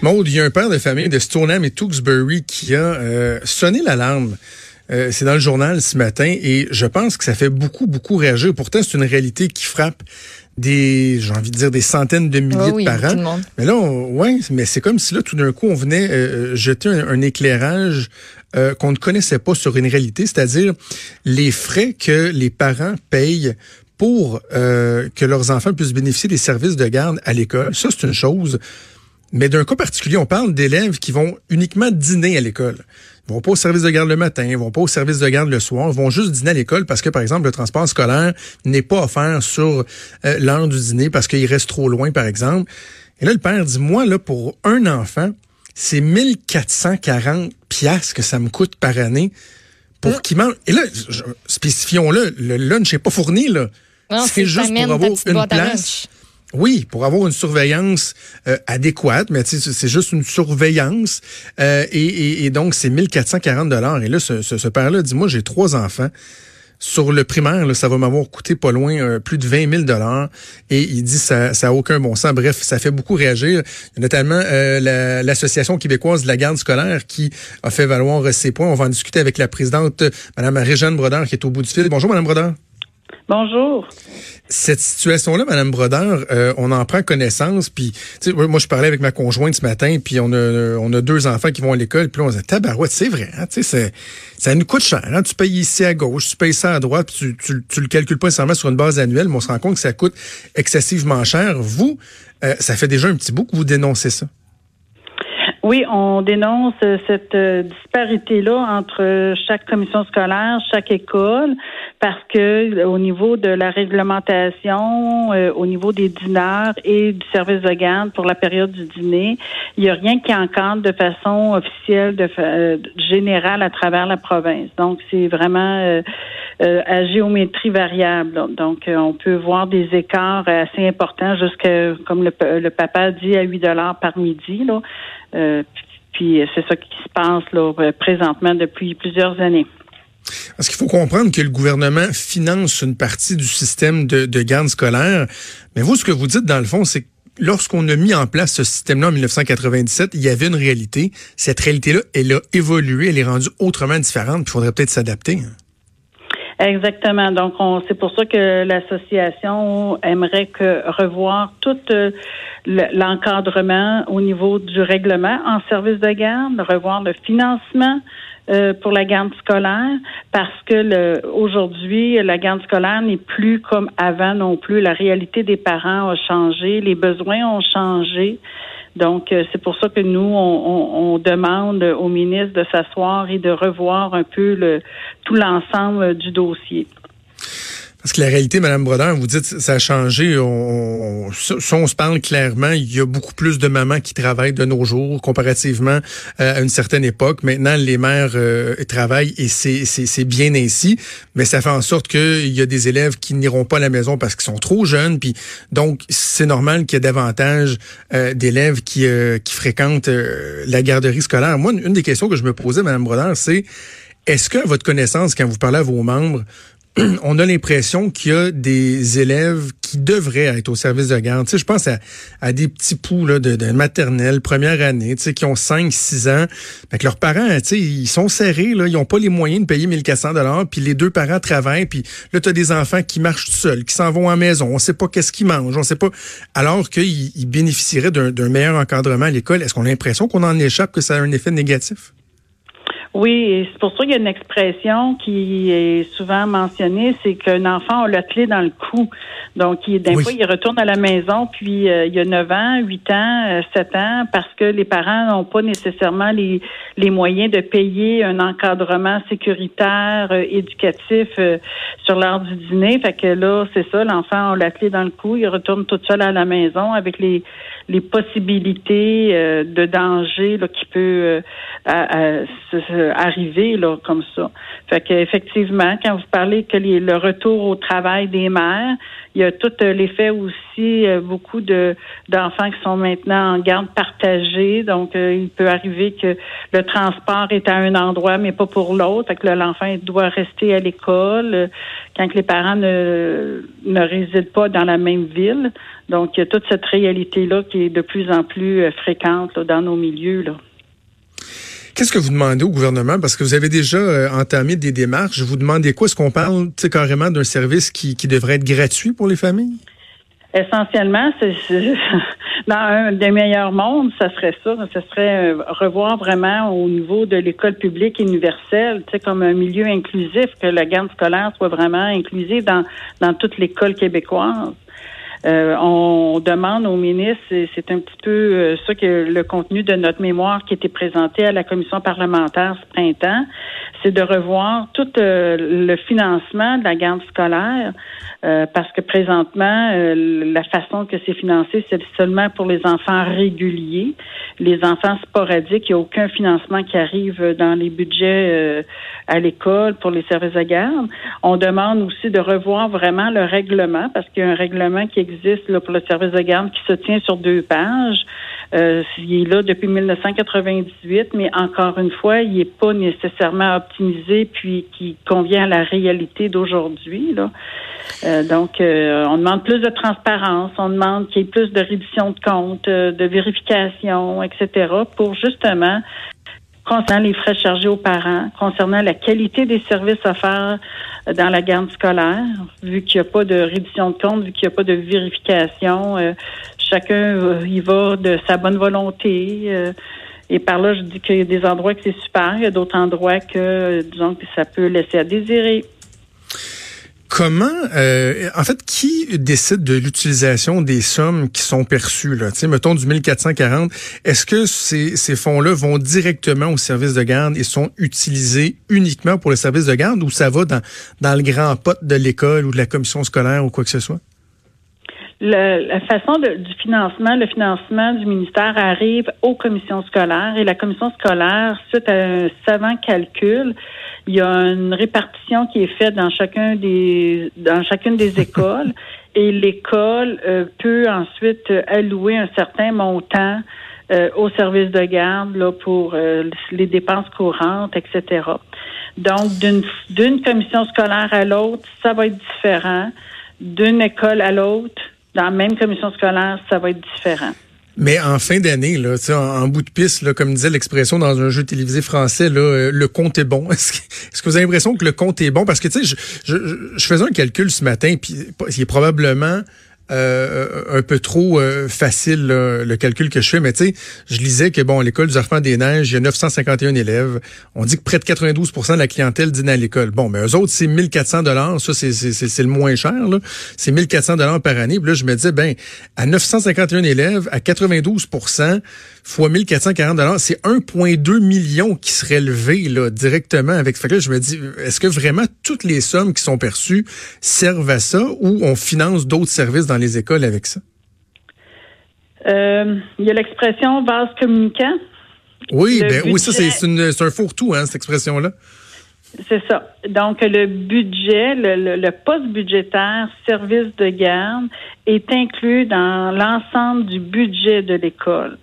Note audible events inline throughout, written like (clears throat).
Maud, il y a un père de famille de Stoneham et Tewksbury qui a euh, sonné l'alarme. Euh, c'est dans le journal ce matin et je pense que ça fait beaucoup, beaucoup réagir. Pourtant, c'est une réalité qui frappe des, j'ai envie de dire, des centaines de milliers Oh oui, de parents. Mais là, on- ouais, mais c'est comme si là, tout d'un coup, on venait euh, jeter un, un éclairage euh, qu'on ne connaissait pas sur une réalité, c'est-à-dire les frais que les parents payent pour euh, que leurs enfants puissent bénéficier des services de garde à l'école. Ça, c'est une chose. Mais d'un cas particulier, on parle d'élèves qui vont uniquement dîner à l'école. Ils vont pas au service de garde le matin, ils vont pas au service de garde le soir, ils vont juste dîner à l'école parce que, par exemple, le transport scolaire n'est pas offert sur euh, l'heure du dîner parce qu'il reste trop loin, par exemple. Et là, le père dit, moi, là, pour un enfant, c'est 1440 piastres que ça me coûte par année pour qu'il mange. Et là, spécifions-le, le lunch n'est pas fourni, là. C'est juste pour avoir une place. Oui, pour avoir une surveillance euh, adéquate, mais c'est juste une surveillance. Euh, et, et- et donc, c'est 1440 dollars. Et là, ce, ce, père-là dit, moi, j'ai trois enfants. Sur le primaire, là, ça va m'avoir coûté pas loin euh, plus de 20 000 dollars. Et il dit ça, ça a aucun bon sens. Bref, ça fait beaucoup réagir. Il y a notamment euh, la- l'association québécoise de la garde scolaire qui a fait valoir ses points. On va en discuter avec la présidente, euh, Mme Réjeanne Brodeur, qui est au bout du fil. Bonjour, Mme Brodeur. Bonjour. Cette situation-là, Madame Brodeur, euh, on en prend connaissance. Puis, moi, je parlais avec ma conjointe ce matin, puis on a, on a deux enfants qui vont à l'école. Puis on se dit, tabarouette, c'est vrai. Hein, ça nous coûte cher. Hein, tu payes ici à gauche, tu payes ça à droite, puis tu, tu, tu le calcules pas nécessairement sur une base annuelle, mais on se rend compte que ça coûte excessivement cher. Vous, euh, ça fait déjà un petit bout que vous dénoncez ça. Oui, on dénonce euh, cette euh, disparité-là entre euh, chaque commission scolaire, chaque école, parce que au niveau de la réglementation, au niveau des dîneurs et du service de garde pour la période du dîner, il n'y a rien qui encadre de façon officielle, de fa- générale à travers la province. Donc, c'est vraiment à géométrie variable. Donc, on peut voir des écarts assez importants jusqu'à, comme le, le papa dit, à 8 dollars par midi. Là. Euh, puis c'est ça qui se passe là, euh, présentement depuis plusieurs années. Parce qu'il faut comprendre que le gouvernement finance une partie du système de, de garde scolaire. Mais vous, ce que vous dites, dans le fond, c'est que lorsqu'on a mis en place ce système-là en 1997, il y avait une réalité. Cette réalité-là, elle a évolué, elle est rendue autrement différente, puis il faudrait peut-être s'adapter. hein. Exactement. Donc, on, c'est pour ça que l'association aimerait que revoir tout euh, le- l'encadrement au niveau du règlement en service de garde, revoir le financement euh, pour la garde scolaire, parce que aujourd'hui, la garde scolaire n'est plus comme avant non plus. La réalité des parents a changé, les besoins ont changé. Donc, euh, c'est pour ça que nous, on, demande au ministre de s'asseoir et de revoir un peu tout l'ensemble du dossier. Parce que la réalité, Madame Brodeur, vous dites ça a changé. On, on- on se parle clairement, il y a beaucoup plus de mamans qui travaillent de nos jours comparativement euh, à une certaine époque. Maintenant, les mères euh, travaillent et c'est, bien ainsi. Mais ça fait en sorte qu'il y a des élèves qui n'iront pas à la maison parce qu'ils sont trop jeunes. Puis donc, c'est normal qu'il y ait davantage euh, d'élèves qui, euh, qui fréquentent euh, la garderie scolaire. Moi, une, une des questions que je me posais, Madame Brodeur, c'est est-ce que, à votre connaissance, quand vous parlez à vos membres, (clears throat) on a l'impression qu'il y a des élèves qui devraient être au service de garde. Tu sais, je pense à, des petits poux de, maternelle, première année, tu sais, qui ont 5, 6 ans. Fait que leurs parents, tu sais, ils sont serrés, là, ils n'ont pas les moyens de payer 1400 dollars, puis les deux parents travaillent, puis là, tu as des enfants qui marchent tout seuls, qui s'en vont à la maison, on sait pas qu'est-ce qu'ils mangent, on sait pas... Alors qu'ils ils bénéficieraient d'un meilleur encadrement à l'école, est-ce qu'on a l'impression qu'on en échappe, que ça a un effet négatif? Oui, et c'est pour ça qu'il y a une expression qui est souvent mentionnée, c'est qu'un enfant a la clé dans le cou. Donc, il, d'un Oui. fois, il retourne à la maison, puis euh, il y a 9 ans, 8 ans, euh, 7 ans, parce que les parents n'ont pas nécessairement les, les moyens de payer un encadrement sécuritaire, euh, éducatif euh, sur l'heure du dîner. Fait que là, c'est ça, l'enfant a la clé dans le cou, il retourne tout seul à la maison avec les, les possibilités euh, de danger là, qui peut euh, arriver là, comme ça. Fait que effectivement, quand vous parlez que les- le retour au travail des mères, il y a tout euh, l'effet aussi euh, beaucoup de d'enfants qui sont maintenant en garde partagée. Donc, euh, il peut arriver que le transport est à un endroit, mais pas pour l'autre. Fait que là, l'enfant doit rester à l'école quand les parents ne, ne résident pas dans la même ville. Donc, il y a toute cette réalité-là qui est de plus en plus fréquente dans nos milieux. Là. Qu'est-ce que vous demandez au gouvernement? Parce que vous avez déjà euh, entamé des démarches. Vous demandez quoi? Est-ce qu'on parle carrément d'un service qui, qui devrait être gratuit pour les familles? Essentiellement, c'est (laughs) dans un des meilleurs mondes, ça serait ça. Ce serait euh, revoir vraiment au niveau de l'école publique universelle, tu sais, comme un milieu inclusif, que la garde scolaire soit vraiment inclusive dans, dans toute l'école québécoise. Euh, on demande au ministre, c'est un petit peu euh, ça que le contenu de notre mémoire qui était présenté à la commission parlementaire ce printemps, c'est de revoir tout euh, le financement de la garde scolaire, parce que présentement, la façon que c'est financé, c'est seulement pour les enfants réguliers. Les enfants sporadiques, il n'y a aucun financement qui arrive dans les budgets à l'école pour les services de garde. On demande aussi de revoir vraiment le règlement, parce qu'il y a un règlement qui existe là, pour le service de garde qui se tient sur deux pages. Euh, il est là depuis 1998, mais encore une fois, il n'est pas nécessairement optimisé puis qui convient à la réalité d'aujourd'hui. Euh, donc, euh, on demande plus de transparence, on demande qu'il y ait plus de rédition de comptes, euh, de vérification, etc., pour justement concernant les frais chargés aux parents, concernant la qualité des services offerts dans la garde scolaire, vu qu'il n'y a pas de rédition de compte, vu qu'il n'y a pas de vérification, euh, chacun euh, y va de sa bonne volonté. Euh, et par là, je dis qu'il y a des endroits que c'est super, il y a d'autres endroits que, disons, que ça peut laisser à désirer. Comment, euh, en fait, qui décide de l'utilisation des sommes qui sont perçues là? Tu sais, mettons du 1440. Est-ce que ces, ces fonds-là vont directement au service de garde et sont utilisés uniquement pour le service de garde, ou ça va dans dans le grand pot de l'école ou de la commission scolaire ou quoi que ce soit? La façon de, du financement, le financement du ministère arrive aux commissions scolaires et la commission scolaire, suite à un savant calcul, il y a une répartition qui est faite dans chacun des dans chacune des (laughs) écoles et l'école euh, peut ensuite allouer un certain montant euh, au service de garde là, pour euh, les dépenses courantes, etc. Donc, d'une d'une commission scolaire à l'autre, ça va être différent. D'une école à l'autre, dans la même commission scolaire, ça va être différent. Mais en fin d'année, là, en, en bout de piste, là, comme disait l'expression dans un jeu télévisé français, là, euh, le compte est bon. (laughs) Est-ce que, vous avez l'impression que le compte est bon? Parce que, tu sais, je, je, je, faisais un calcul ce matin, puis il est probablement euh, un peu trop euh, facile le calcul que je fais, mais tu sais, je lisais que bon, l'école du Arfan des Neiges, il y a 951 élèves. On dit que près de 92% de la clientèle dîne à l'école. Bon, mais eux autres, c'est 1400 dollars, ça c'est c'est le moins cher là. C'est 1400 dollars par année. Puis là, je me disais ben à 951 élèves, à 92% fois 1440 dollars, c'est 1,2 million qui serait levé là directement avec. Fait que là, je me dis, est-ce que vraiment toutes les sommes qui sont perçues servent à ça ou on finance d'autres services dans les écoles avec ça? Euh, il y a l'expression vase communicant. Oui, ben, oui, ça, c'est un fourre-tout, hein, cette expression-là. C'est ça. Donc, le budget, le, le, poste budgétaire service de garde est inclus dans l'ensemble du budget de l'école.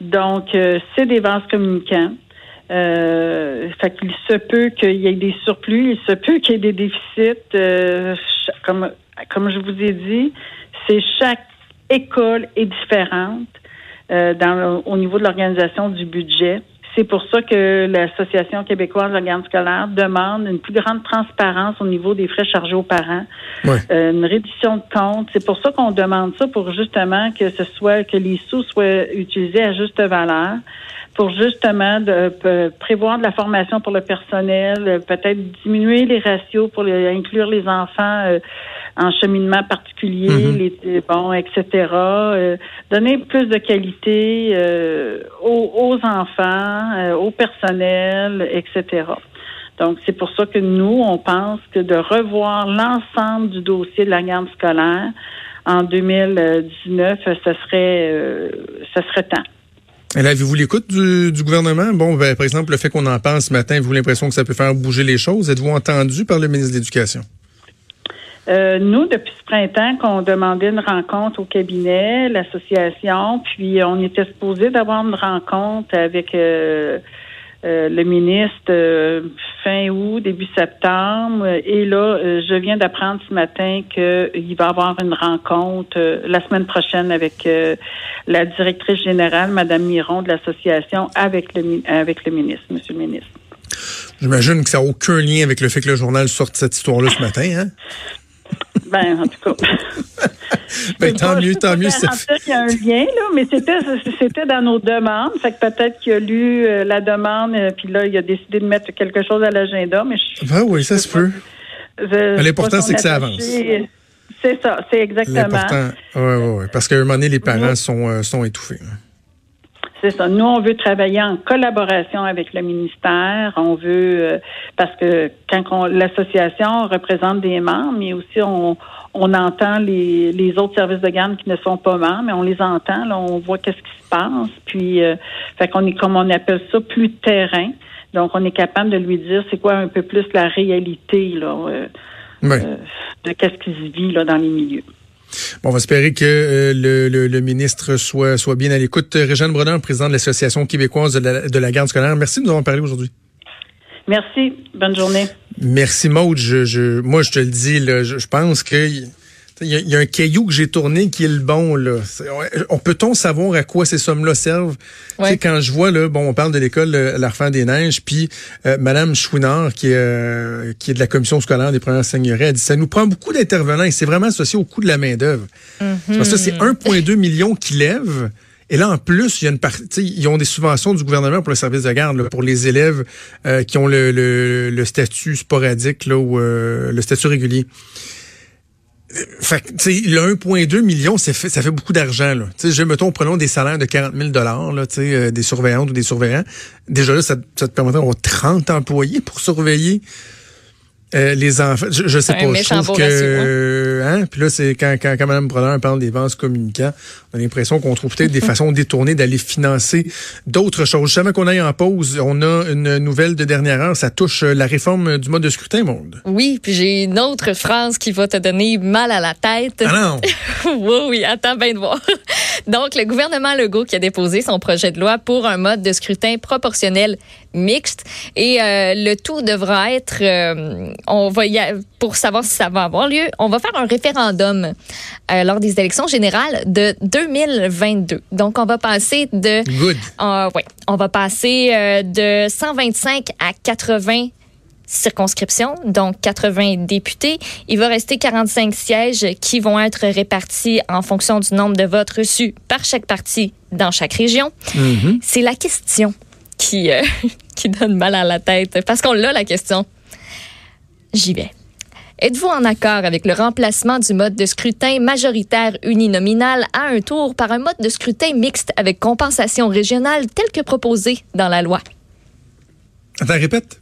Donc, euh, c'est des vases communicants. Euh, fait qu'il se peut qu'il y ait des surplus, il se peut qu'il y ait des déficits. Euh, comme, comme je vous ai dit, c'est chaque école est différente euh, dans, au niveau de l'organisation du budget. C'est pour ça que l'Association québécoise de la garde scolaire demande une plus grande transparence au niveau des frais chargés aux parents, euh, une réduction de compte. C'est pour ça qu'on demande ça pour justement que ce soit que les sous soient utilisés à juste valeur pour justement de, prévoir de la formation pour le personnel, peut-être diminuer les ratios pour inclure les enfants euh, en cheminement particulier, mm-hmm. les, bon, etc. Euh, donner plus de qualité euh, aux, enfants, au personnel, etc. Donc, c'est pour ça que nous, on pense que de revoir l'ensemble du dossier de la garde scolaire en 2019, ce serait, ce serait temps. Et avez-vous l'écoute du, du, gouvernement? Bon, ben, par exemple, le fait qu'on en parle ce matin, avez-vous l'impression que ça peut faire bouger les choses? Êtes-vous entendu par le ministre de l'Éducation? Euh, nous, depuis ce printemps, qu'on demandait une rencontre au cabinet, l'association, puis on était supposé d'avoir une rencontre avec euh, le ministre fin août, début septembre. Et là, je viens d'apprendre ce matin qu'il va y avoir une rencontre la semaine prochaine avec la directrice générale, Mme Miron, de l'association, avec le, avec le ministre, Monsieur le ministre. J'imagine que ça n'a aucun lien avec le fait que le journal sorte cette histoire-là ce matin, hein? Ben, en tout cas. (laughs) ben, tant mieux, tant mieux. Il y a un lien, là, mais c'était, c'était dans nos demandes. Fait que peut-être qu'il a lu euh, la demande, euh, puis là, il a décidé de mettre quelque chose à l'agenda, mais Ben oui, ça se peut. L'important, c'est que ça avance. C'est ça, c'est exactement. Oui, oui, oui. Parce qu'à un moment donné, les parents sont, euh, sont étouffés. Hein. C'est ça. Nous, on veut travailler en collaboration avec le ministère. On veut euh, parce que quand l'association représente des membres, mais aussi on, on entend les, les autres services de garde qui ne sont pas membres, mais on les entend. Là, on voit qu'est-ce qui se passe. Puis, euh, fait qu'on est comme on appelle ça plus terrain. Donc, on est capable de lui dire c'est quoi un peu plus la réalité là, euh, de qu'est-ce qui se vit là dans les milieux. Bon, on va espérer que euh, le, le, ministre soit, soit bien à l'écoute. Régine Brodin, président de l'Association québécoise de la, de la garde scolaire, merci de nous avoir parlé aujourd'hui. Merci. Bonne journée. Merci, Maude. Je, je, moi, je te le dis, là, je, je pense que il y, a un caillou que j'ai tourné qui est le bon. Là. On peut-on savoir à quoi ces sommes-là servent? Quand je vois, là, bon, on parle de l'école euh, L'Arfan des Neiges, puis euh, Madame Chouinard, qui est, euh, qui est de la commission scolaire des premières seigneuries, elle dit ça nous prend beaucoup d'intervenants et c'est vraiment associé au coût de la main-d'œuvre. Mm-hmm. Parce que c'est 1,2 million qui lèvent. Et là, en plus, il y a une partie, ils ont des subventions du gouvernement pour le service de garde, pour les élèves qui ont le, le, statut sporadique là, ou le statut régulier. Fait le 1,2 million, ça fait, ça fait beaucoup d'argent. Là. sais, je mettons, prenons des salaires de 40 000 là, euh, des surveillantes ou des surveillants. Déjà là, ça, ça te permettrait d'avoir 30 employés pour surveiller euh, les enfants, je, je sais pas, je trouve que, hein? puis là, c'est quand, quand, quand Mme Brodeur parle des vases communicants, on a l'impression qu'on trouve peut-être des (laughs) façons détournées d'aller financer d'autres choses. Jamais qu'on aille en pause, on a une nouvelle de dernière heure, ça touche euh, la réforme du mode de scrutin, monde. Oui, puis j'ai une autre phrase qui va te donner mal à la tête. Ah non! (laughs) oui, oui, attends bien de voir. Donc, le gouvernement Legault qui a déposé son projet de loi pour un mode de scrutin proportionnel mixte et euh, le tout devra être euh, on va y pour savoir si ça va avoir lieu, on va faire un référendum euh, lors des élections générales de 2022. Donc on va passer de Good. ouais, on va passer de 125 à 80 circonscriptions, donc 80 députés. Il va rester 45 sièges qui vont être répartis en fonction du nombre de votes reçus par chaque parti dans chaque région. Mm-hmm. C'est la question qui, euh, (laughs) qui donne mal à la tête parce qu'on l'a la question. J'y vais. Êtes-vous en accord avec le remplacement du mode de scrutin majoritaire uninominal à un tour par un mode de scrutin mixte avec compensation régionale tel que proposé dans la loi? Attends, répète.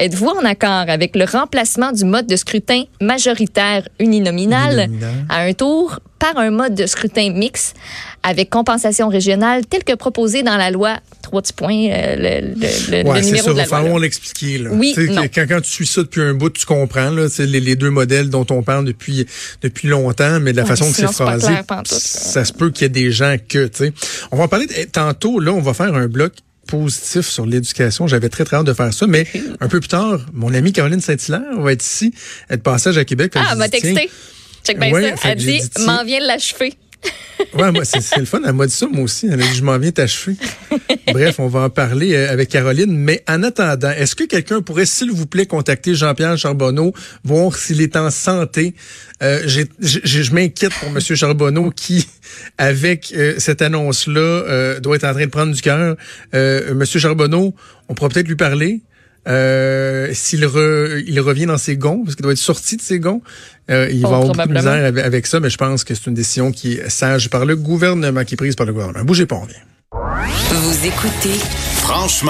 Êtes-vous en accord avec le remplacement du mode de scrutin majoritaire uninominal, à un tour par un mode de scrutin mixte avec compensation régionale tel que proposé dans la loi? Trois petits points euh, le, le, ouais, numéro ça, de la va loi. l'expliquer. Oui, quand, quand, tu suis ça depuis un bout, tu comprends là, les, les deux modèles dont on parle depuis depuis longtemps, mais de la façon que c'est phrasé, ça se peut qu'il y ait des gens que. On va en parler tantôt. Là, on va faire un bloc positif sur l'éducation. J'avais très, très hâte de faire ça. Mais un peu plus tard, mon amie Caroline Saint-Hilaire va être ici, être passage à Québec. Ah, elle m'a texté. Check bien ça. Elle dit, m'en vient l'achever. Ouais, moi, c'est le fun. Elle m'a dit ça, moi aussi. Elle a dit, je m'en viens t'achever. Bref, on va en parler euh, avec Caroline. Mais en attendant, est-ce que quelqu'un pourrait, s'il vous plaît, contacter Jean-Pierre Charbonneau, voir s'il est en santé? Euh, je m'inquiète pour M. Charbonneau qui, avec euh, cette annonce-là, euh, doit être en train de prendre du cœur. M. Charbonneau, on pourra peut-être lui parler? Euh, s'il il revient dans ses gonds, parce qu'il doit être sorti de ses gonds, euh, il va avoir beaucoup de misère avec, ça, mais je pense que c'est une décision qui est sage par le gouvernement, qui est prise par le gouvernement. Bougez pas, on vient. Vous écoutez Franchement.